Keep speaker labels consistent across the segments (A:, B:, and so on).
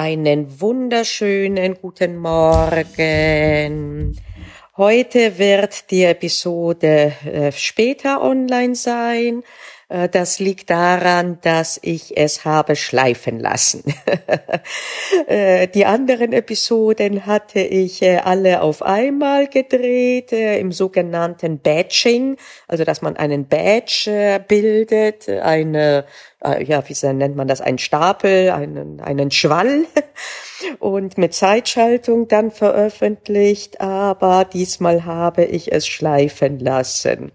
A: Einen wunderschönen guten Morgen. Heute wird die Episode äh, später online sein. Äh, das liegt daran, dass ich es habe schleifen lassen. Äh, die anderen Episoden hatte ich äh, alle auf einmal gedreht im sogenannten Batching, also dass man einen Badge bildet, eine ja, wie nennt man das, einen Stapel, einen, einen Schwall und mit Zeitschaltung dann veröffentlicht, aber diesmal habe ich es schleifen lassen.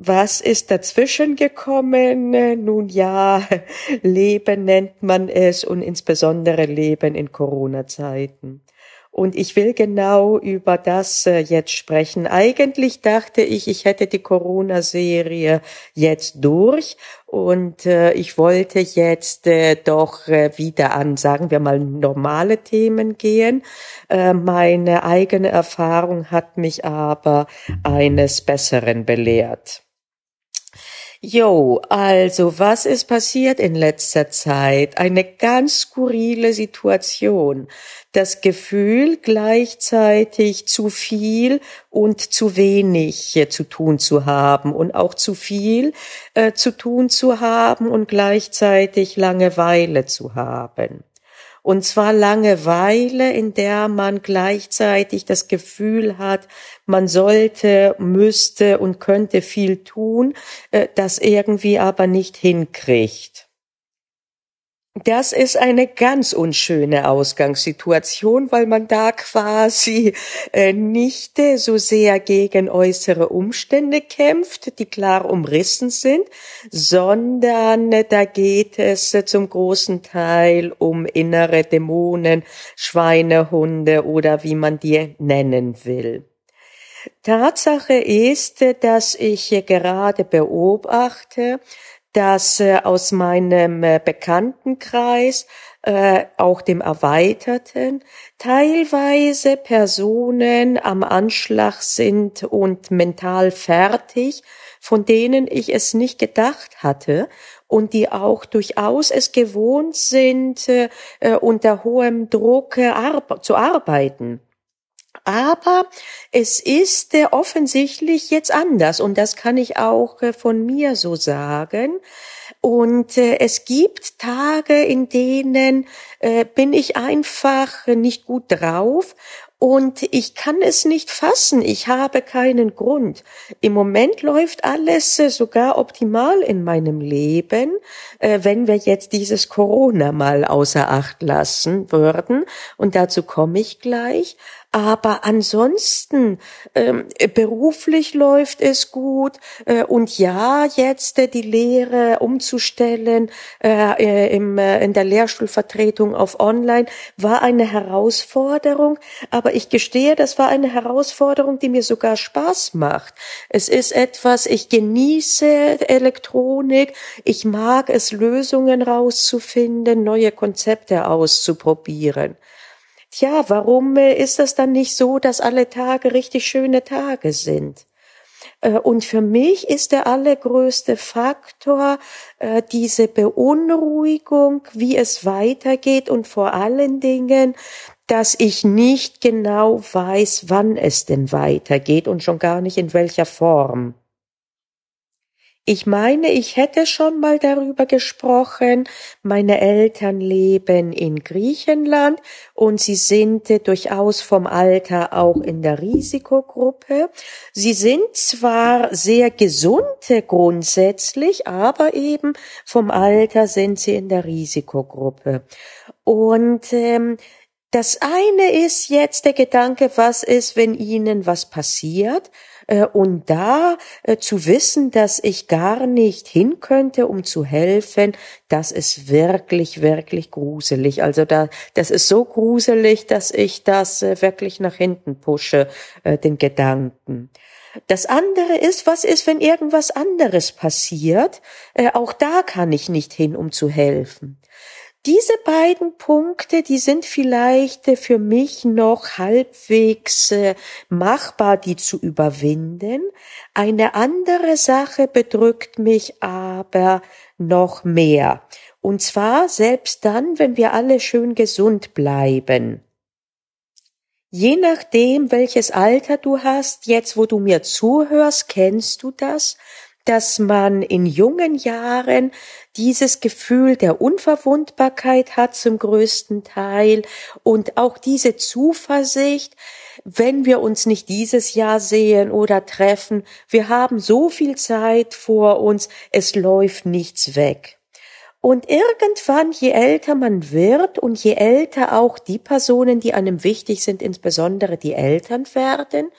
A: Was ist dazwischen gekommen? Nun ja, Leben nennt man es und insbesondere Leben in Corona-Zeiten. Und ich will genau über das äh, jetzt sprechen. Eigentlich dachte ich, ich hätte die Corona-Serie jetzt durch und äh, ich wollte jetzt äh, doch wieder an, sagen wir mal, normale Themen gehen. Meine eigene Erfahrung hat mich aber eines Besseren belehrt. Jo, also was ist passiert in letzter Zeit? Eine ganz skurrile Situation. Das Gefühl, gleichzeitig zu viel und zu wenig zu tun zu haben und auch zu viel äh, zu tun zu haben und gleichzeitig Langeweile zu haben. Und zwar Langeweile, in der man gleichzeitig das Gefühl hat, man sollte, müsste und könnte viel tun, äh, das irgendwie aber nicht hinkriegt. Das ist eine ganz unschöne Ausgangssituation, weil man da quasi äh, nicht äh, so sehr gegen äußere Umstände kämpft, die klar umrissen sind, sondern äh, da geht es äh, zum großen Teil um innere Dämonen, Schweinehunde oder wie man die nennen will. Tatsache ist, äh, dass ich gerade beobachte, dass äh, aus meinem äh, Bekanntenkreis, äh, auch dem erweiterten, teilweise Personen am Anschlag sind und mental fertig, von denen ich es nicht gedacht hatte und die auch durchaus es gewohnt sind, äh, unter hohem Druck äh, zu arbeiten. Aber es ist äh, offensichtlich jetzt anders und das kann ich auch äh, von mir so sagen. Und äh, es gibt Tage, in denen äh, bin ich einfach nicht gut drauf und ich kann es nicht fassen. Ich habe keinen Grund. Im Moment läuft alles äh, sogar optimal in meinem Leben, äh, wenn wir jetzt dieses Corona mal außer Acht lassen würden. Und dazu komme ich gleich. Aber ansonsten ähm, beruflich läuft es gut äh, und ja, jetzt äh, die Lehre umzustellen äh, äh im, äh, in der Lehrstuhlvertretung auf Online war eine Herausforderung, aber ich gestehe, das war eine Herausforderung, die mir sogar Spaß macht. Es ist etwas, ich genieße Elektronik, ich mag es, Lösungen rauszufinden, neue Konzepte auszuprobieren. Tja, warum äh, ist das dann nicht so, dass alle Tage richtig schöne Tage sind? Äh, und für mich ist der allergrößte Faktor äh, diese Beunruhigung, wie es weitergeht und vor allen Dingen, dass ich nicht genau weiß, wann es denn weitergeht und schon gar nicht in welcher Form. Ich meine, ich hätte schon mal darüber gesprochen. Meine Eltern leben in Griechenland und sie sind durchaus vom Alter auch in der Risikogruppe. Sie sind zwar sehr gesunde grundsätzlich, aber eben vom Alter sind sie in der Risikogruppe. Und ähm, das eine ist jetzt der Gedanke, was ist, wenn ihnen was passiert? Äh, und da äh, zu wissen, dass ich gar nicht hin könnte, um zu helfen, das ist wirklich, wirklich gruselig. Also da, das ist so gruselig, dass ich das äh, wirklich nach hinten pushe, den Gedanken. Das andere ist, was ist, wenn irgendwas anderes passiert? auch da kann ich nicht hin, um zu helfen. Diese beiden Punkte, die sind vielleicht für mich noch halbwegs äh, machbar, die zu überwinden. Eine andere Sache bedrückt mich aber noch mehr. Und zwar selbst dann, wenn wir alle schön gesund bleiben. Je nachdem, welches Alter du hast, jetzt wo du mir zuhörst, kennst du das, dass man in jungen Jahren dieses Gefühl der Unverwundbarkeit hat zum größten Teil und auch diese Zuversicht, wenn wir uns nicht dieses Jahr sehen oder treffen, wir haben so viel Zeit vor uns, es läuft nichts weg. Und irgendwann, je älter man wird und je älter auch die Personen, die einem wichtig sind, insbesondere die Eltern werden,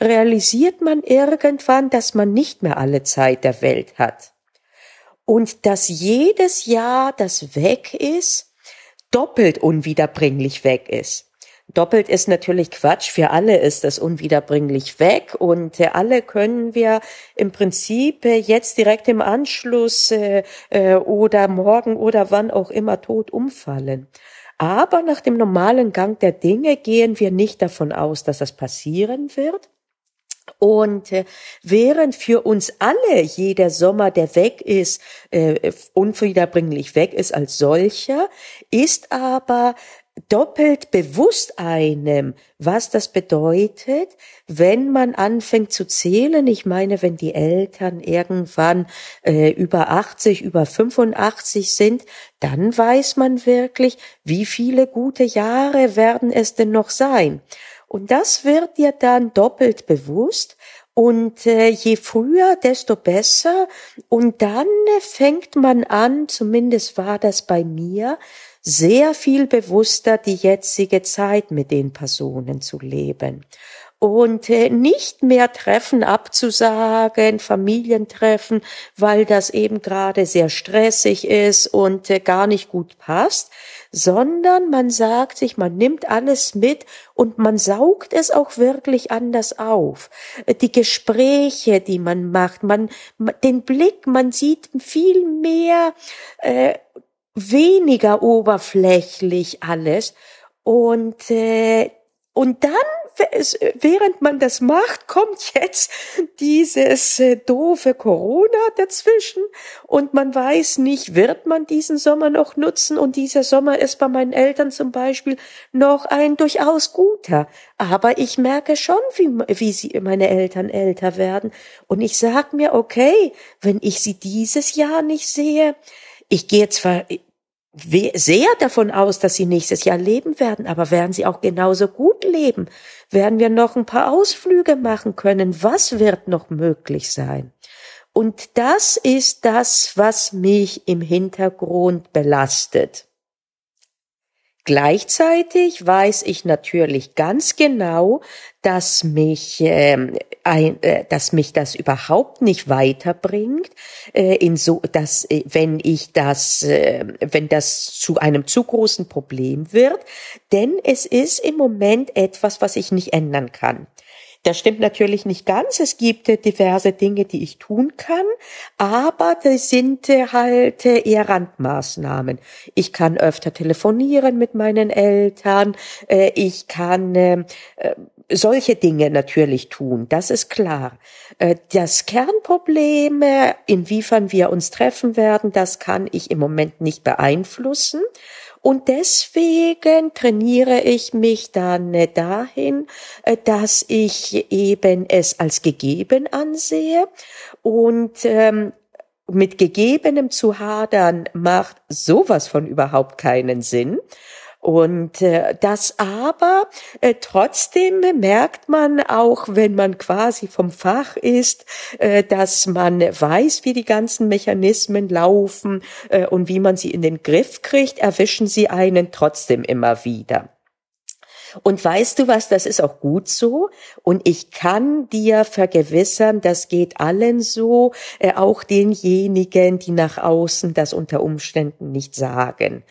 A: realisiert man irgendwann, dass man nicht mehr alle Zeit der Welt hat. Und dass jedes Jahr, das weg ist, doppelt unwiederbringlich weg ist. Doppelt ist natürlich Quatsch. Für alle ist das unwiederbringlich weg und alle können wir im Prinzip äh, jetzt direkt im Anschluss äh, äh, oder morgen oder wann auch immer tot umfallen. Aber nach dem normalen Gang der Dinge gehen wir nicht davon aus, dass das passieren wird. Und äh, während für uns alle jeder Sommer, der weg ist, äh, unwiederbringlich weg ist als solcher, ist aber doppelt bewusst einem, was das bedeutet, wenn man anfängt zu zählen. Ich meine, wenn die Eltern irgendwann äh, über 80, über 85 sind, dann weiß man wirklich, wie viele gute Jahre werden es denn noch sein. Und das wird dir dann doppelt bewusst. Und äh, je früher, desto besser. Und dann äh, fängt man an, zumindest war das bei mir, sehr viel bewusster die jetzige Zeit mit den Personen zu leben und äh, nicht mehr Treffen abzusagen, Familientreffen, weil das eben gerade sehr stressig ist und äh, gar nicht gut passt, sondern man sagt sich, man nimmt alles mit und man saugt es auch wirklich anders auf. Äh, die Gespräche, die man macht, man den Blick, man sieht viel mehr, äh, weniger oberflächlich alles und äh, und dann während man das macht, kommt jetzt dieses äh, doofe Corona dazwischen und man weiß nicht, wird man diesen Sommer noch nutzen und dieser Sommer ist bei meinen Eltern zum Beispiel noch ein durchaus guter. Aber ich merke schon, wie, wie sie, meine Eltern älter werden und ich sag mir, okay, wenn ich sie dieses Jahr nicht sehe, ich gehe zwar sehr davon aus, dass sie nächstes Jahr leben werden, aber werden sie auch genauso gut leben? Werden wir noch ein paar Ausflüge machen können? Was wird noch möglich sein? Und das ist das, was mich im Hintergrund belastet. Gleichzeitig weiß ich natürlich ganz genau, dass mich, äh, ein, äh, dass mich das überhaupt nicht weiterbringt, äh, in so, dass äh, wenn ich das, äh, wenn das zu einem zu großen Problem wird, denn es ist im Moment etwas, was ich nicht ändern kann. Das stimmt natürlich nicht ganz. Es gibt äh, diverse Dinge, die ich tun kann, aber das sind äh, halt äh, eher Randmaßnahmen. Ich kann öfter telefonieren mit meinen Eltern. Ich kann solche Dinge natürlich tun, das ist klar. Das Kernproblem, inwiefern wir uns treffen werden, das kann ich im Moment nicht beeinflussen. Und deswegen trainiere ich mich dann äh, dahin, äh, dass ich eben es als gegeben ansehe und ähm, mit Gegebenem zu hadern macht sowas von überhaupt keinen Sinn. Und äh, das aber äh, trotzdem merkt man auch, wenn man quasi vom Fach ist, äh, dass man weiß, wie die ganzen Mechanismen laufen äh, und wie man sie in den Griff kriegt, erwischen sie einen trotzdem immer wieder. Und weißt du was, das ist auch gut so. Und ich kann dir vergewissern, das geht allen so, äh, auch denjenigen, die nach außen das unter Umständen nicht sagen.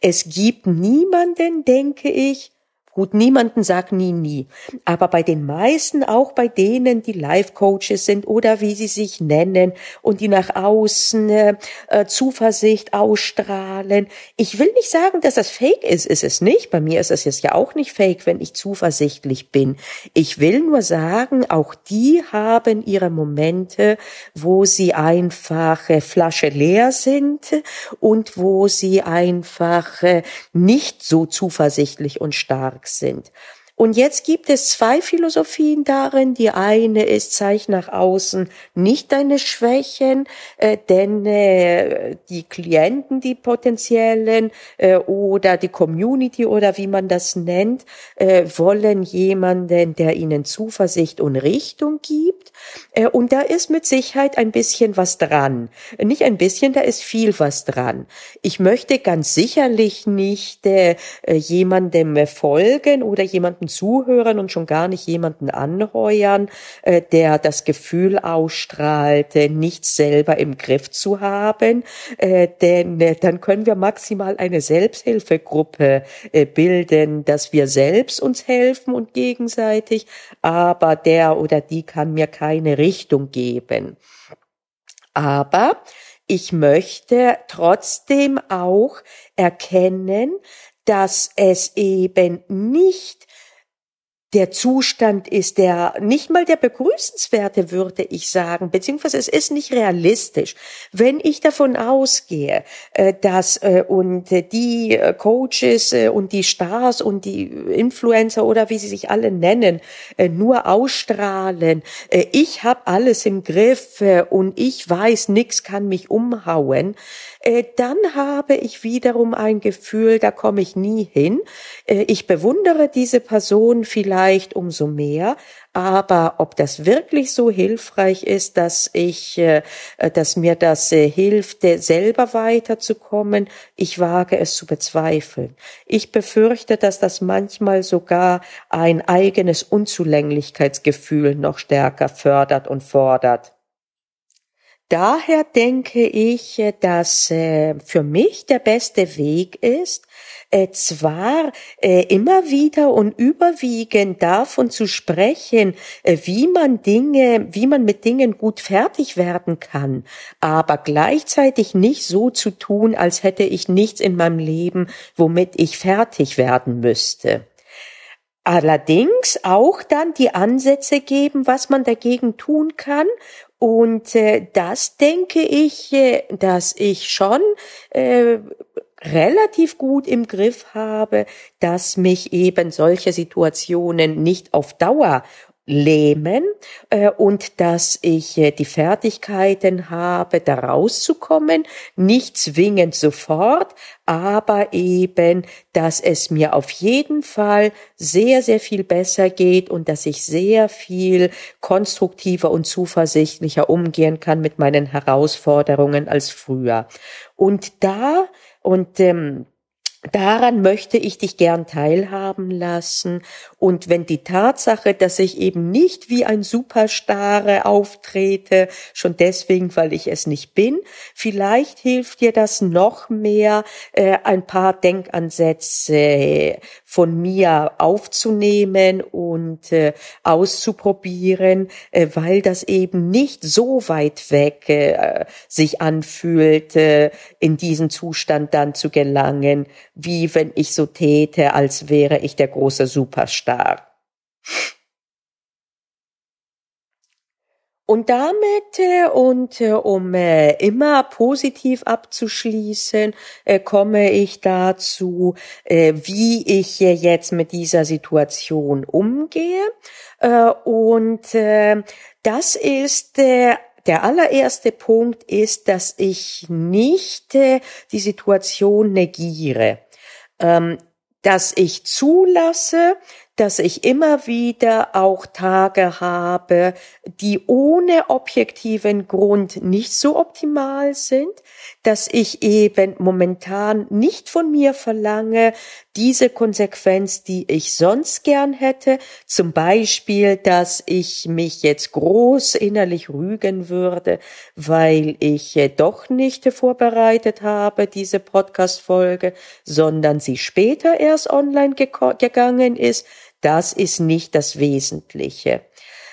A: Es gibt niemanden, denke ich, Gut, niemanden sagt nie, nie. Aber bei den meisten, auch bei denen, die Life-Coaches sind oder wie sie sich nennen und die nach außen äh, äh, Zuversicht ausstrahlen. Ich will nicht sagen, dass das fake ist, ist es nicht. Bei mir ist es jetzt ja auch nicht fake, wenn ich zuversichtlich bin. Ich will nur sagen, auch die haben ihre Momente, wo sie einfach äh, Flasche leer sind und wo sie einfach äh, nicht so zuversichtlich und stark sind. Und jetzt gibt es zwei Philosophien darin. Die eine ist, zeig nach außen nicht deine Schwächen, äh, denn äh, die Klienten, die potenziellen äh, oder die Community oder wie man das nennt, äh, wollen jemanden, der ihnen Zuversicht und Richtung gibt. Äh, und da ist mit Sicherheit ein bisschen was dran. Nicht ein bisschen, da ist viel was dran. Ich möchte ganz sicherlich nicht äh, jemandem folgen oder jemandem jemanden zuhören und schon gar nicht jemanden anheuern, äh, der das Gefühl ausstrahlt, äh, nichts selber im Griff zu haben. Äh, denn äh, dann können wir maximal eine Selbsthilfegruppe äh, bilden, dass wir selbst uns helfen und gegenseitig, aber der oder die kann mir keine Richtung geben. Aber ich möchte trotzdem auch erkennen, dass es eben nicht der Zustand ist, der nicht mal der begrüßenswerte, würde ich sagen, beziehungsweise es ist nicht realistisch. Wenn ich davon ausgehe, äh, dass äh, und die äh, Coaches und die Stars und die Influencer oder wie sie sich alle nennen, nur ausstrahlen, ich habe alles im Griff und ich weiß, nichts kann mich umhauen, dann habe ich wiederum ein Gefühl, da komme ich nie hin. Ich bewundere diese Person vielleicht vielleicht umso mehr. Aber ob das wirklich so hilfreich ist, dass ich, äh, dass mir das äh, hilft, selber weiterzukommen, ich wage es zu bezweifeln. Ich befürchte, dass das manchmal sogar ein eigenes Unzulänglichkeitsgefühl noch stärker fördert und fordert. Daher denke ich, dass äh, für mich der beste Weg ist, äh, zwar äh, immer wieder und überwiegend davon zu sprechen, äh, wie man Dinge, wie man mit Dingen gut fertig werden kann, aber gleichzeitig nicht so zu tun, als hätte ich nichts in meinem Leben, womit ich fertig werden müsste. Allerdings auch dann die Ansätze geben, was man dagegen tun kann und äh, das denke ich, äh, dass ich schon äh, relativ gut im Griff habe, dass mich eben solche Situationen nicht auf Dauer lähmen äh, und dass ich äh, die Fertigkeiten habe, da rauszukommen, nicht zwingend sofort, aber eben, dass es mir auf jeden Fall sehr, sehr viel besser geht und dass ich sehr viel konstruktiver und zuversichtlicher umgehen kann mit meinen Herausforderungen als früher. Und da und ähm, Daran möchte ich dich gern teilhaben lassen. Und wenn die Tatsache, dass ich eben nicht wie ein Superstar auftrete, schon deswegen, weil ich es nicht bin, vielleicht hilft dir das noch mehr, äh, ein paar Denkansätze von mir aufzunehmen und äh, auszuprobieren, äh, weil das eben nicht so weit weg äh, sich anfühlt, in diesen Zustand dann zu gelangen, wie wenn ich so täte, als wäre ich der große Superstar. Und damit äh, und äh, um äh, immer positiv abzuschließen, komme ich dazu, wie ich jetzt mit dieser Situation umgehe. Und das ist der allererste Punkt ist, dass ich nicht die Situation negiere ähm, dass ich zulasse, dass ich immer wieder auch Tage habe, die ohne objektiven Grund nicht so optimal sind, dass ich eben momentan nicht von mir verlange, diese Konsequenz, die ich sonst gern hätte, zum Beispiel, dass ich mich jetzt groß innerlich rügen würde, weil ich doch nicht vorbereitet habe, diese Podcast-Folge, sondern sie später erst online gegangen ist, das ist nicht das Wesentliche.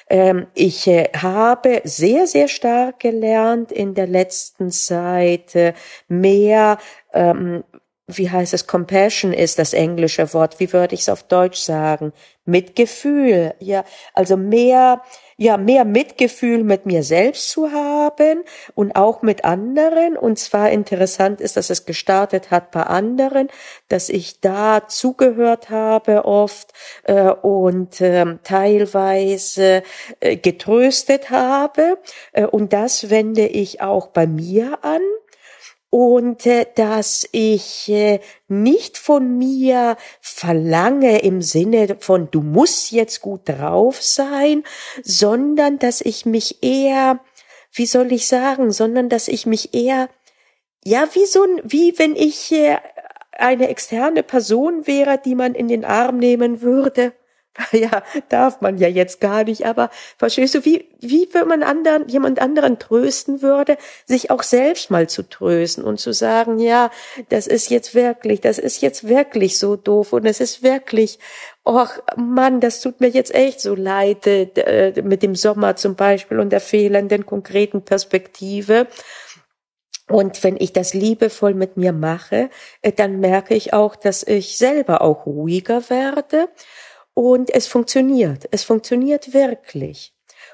A: Ähm, ich äh, habe sehr, sehr stark gelernt in der letzten Zeit äh, mehr, ähm, wie heißt es, Compassion ist das englische Wort, wie würde ich es auf Deutsch sagen? Mitgefühl, ja, also mehr ja, mehr Mitgefühl mit mir selbst zu haben und auch mit anderen. Und zwar interessant ist, dass es gestartet hat bei anderen, dass ich da zugehört habe oft äh, und äh, teilweise äh, getröstet habe. Äh, und das wende ich auch bei mir an und äh, dass ich äh, nicht von mir verlange im Sinne von du musst jetzt gut drauf sein, sondern dass ich mich eher, wie soll ich sagen, sondern dass ich mich eher ja, wie so ein, wie wenn ich äh, eine externe Person wäre, die man in den Arm nehmen würde ja, darf man ja jetzt gar nicht, aber verstehst du, wie, wie wenn man anderen, jemand anderen trösten würde, sich auch selbst mal zu trösten und zu sagen, ja, das ist jetzt wirklich, das ist jetzt wirklich so doof und es ist wirklich, ach Mann, das tut mir jetzt echt so leid, äh, mit dem Sommer zum Beispiel und der fehlenden konkreten Perspektive. Und wenn ich das liebevoll mit mir mache, äh, dann merke ich auch, dass ich selber auch ruhiger werde und es funktioniert. Es funktioniert wirklich.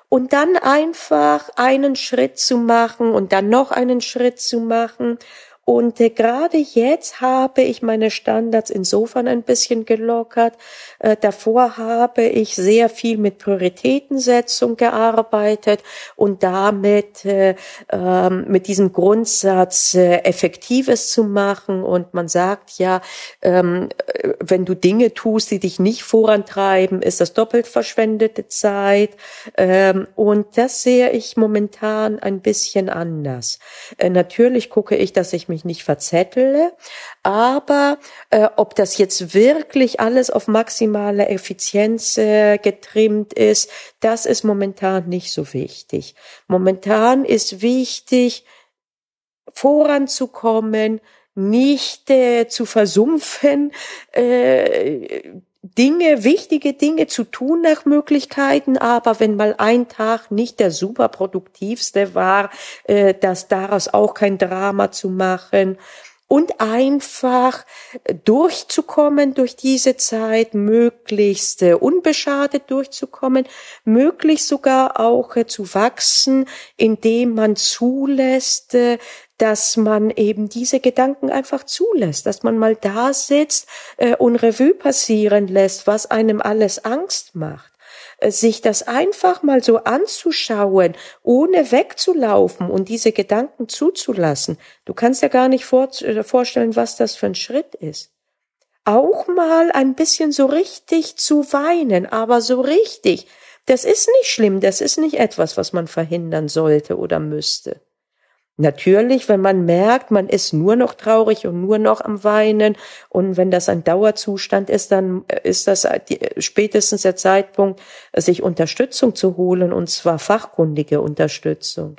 A: Und dann einfach einen Schritt zu machen und dann noch einen Schritt zu machen und äh, gerade jetzt habe ich meine Standards insofern ein bisschen gelockert. Äh, davor habe ich sehr viel mit Prioritätensetzung gearbeitet und damit äh, ähm, mit diesem Grundsatz äh, Effektives zu machen. Und man sagt ja, ähm, wenn du Dinge tust, die dich nicht vorantreiben, ist das doppelt verschwendete Zeit. Ähm, und das sehe ich momentan ein bisschen anders. Äh, natürlich gucke ich, dass ich mich mich nicht verzettle, aber äh, ob das jetzt wirklich alles auf maximale Effizienz äh, getrimmt ist, das ist momentan nicht so wichtig. Momentan ist wichtig, voranzukommen, nicht äh, zu versumpfen, äh, Dinge, wichtige Dinge zu tun nach Möglichkeiten, aber wenn mal ein Tag nicht der superproduktivste war, äh, dass daraus auch kein Drama zu machen und einfach durchzukommen durch diese Zeit, möglichst äh, unbeschadet durchzukommen, möglichst sogar auch äh, zu wachsen, indem man zulässt, äh, dass man eben diese Gedanken einfach zulässt, dass man mal da sitzt äh, und Revue passieren lässt, was einem alles Angst macht äh, sich das einfach mal so anzuschauen, ohne wegzulaufen und diese Gedanken zuzulassen. Du kannst ja gar nicht vor, äh, vorstellen, was das für ein Schritt ist. Auch mal ein bisschen so richtig zu weinen, aber so richtig. Das ist nicht schlimm, das ist nicht etwas, was man verhindern sollte oder müsste. Natürlich, wenn man merkt, man ist nur noch traurig und nur noch am Weinen und wenn das ein Dauerzustand ist, dann ist das spätestens der Zeitpunkt, sich Unterstützung zu holen und zwar fachkundige Unterstützung.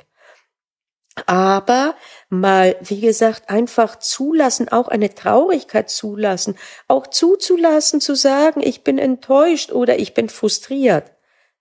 A: Aber mal, wie gesagt, einfach zulassen, auch eine Traurigkeit zulassen, auch zuzulassen, zu sagen, ich bin enttäuscht oder ich bin frustriert.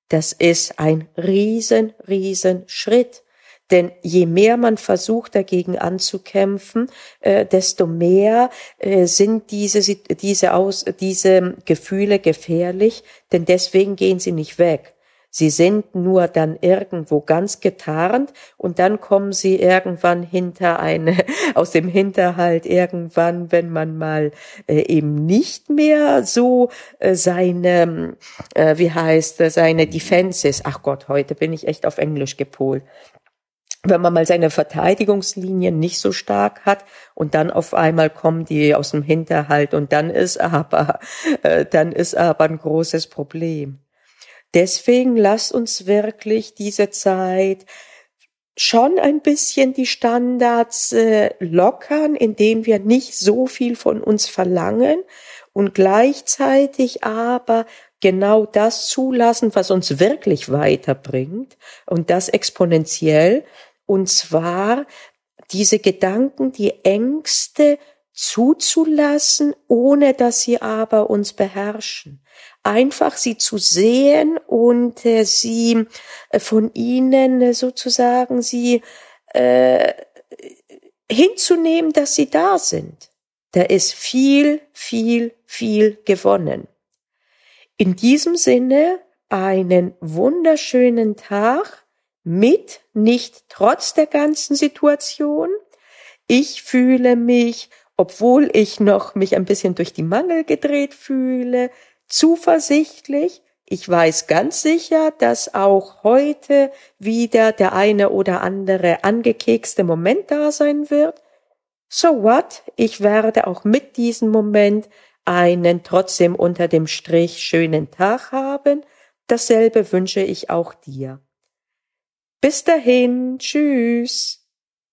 A: Das ist ein riesen, riesen Schritt. Denn je mehr man versucht, dagegen anzukämpfen, äh, desto mehr äh, sind diese, diese, Aus, diese Gefühle gefährlich, denn deswegen gehen sie nicht weg. Sie sind nur dann irgendwo ganz getarnt und dann kommen sie irgendwann hinter eine, aus dem Hinterhalt irgendwann, wenn man mal äh, eben nicht mehr so äh, seine, äh, wie heißt, seine Defenses, ach Gott, heute bin ich echt auf Englisch gepolt, wenn man mal seine Verteidigungslinien nicht so stark hat und dann auf einmal kommen die aus dem Hinterhalt und dann ist aber, äh, dann ist aber ein großes Problem. Deswegen lasst uns wirklich diese Zeit schon ein bisschen die Standards äh, lockern, indem wir nicht so viel von uns verlangen und gleichzeitig aber genau das zulassen, was uns wirklich weiterbringt und das exponentiell und zwar diese Gedanken, die Ängste zuzulassen, ohne dass sie aber uns beherrschen. Einfach sie zu sehen und äh, sie äh, von ihnen äh, sozusagen sie äh, hinzunehmen, dass sie da sind. Da ist viel, viel, viel gewonnen. In diesem Sinne einen wunderschönen Tag mit, nicht trotz der ganzen Situation. Ich fühle mich, obwohl ich noch mich ein bisschen durch die Mangel gedreht fühle, zuversichtlich. Ich weiß ganz sicher, dass auch heute wieder der eine oder andere angekekste Moment da sein wird. So what? Ich werde auch mit diesem Moment einen trotzdem unter dem Strich schönen Tag haben. Dasselbe wünsche ich auch dir. Bis dahin, tschüss.